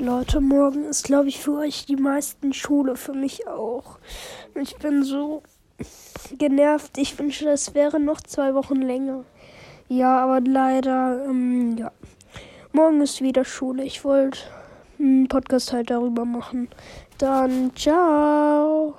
Leute, morgen ist, glaube ich, für euch die meisten Schule, für mich auch. Ich bin so genervt. Ich wünsche, es wäre noch zwei Wochen länger. Ja, aber leider, ähm, ja. Morgen ist wieder Schule. Ich wollte einen Podcast halt darüber machen. Dann, ciao.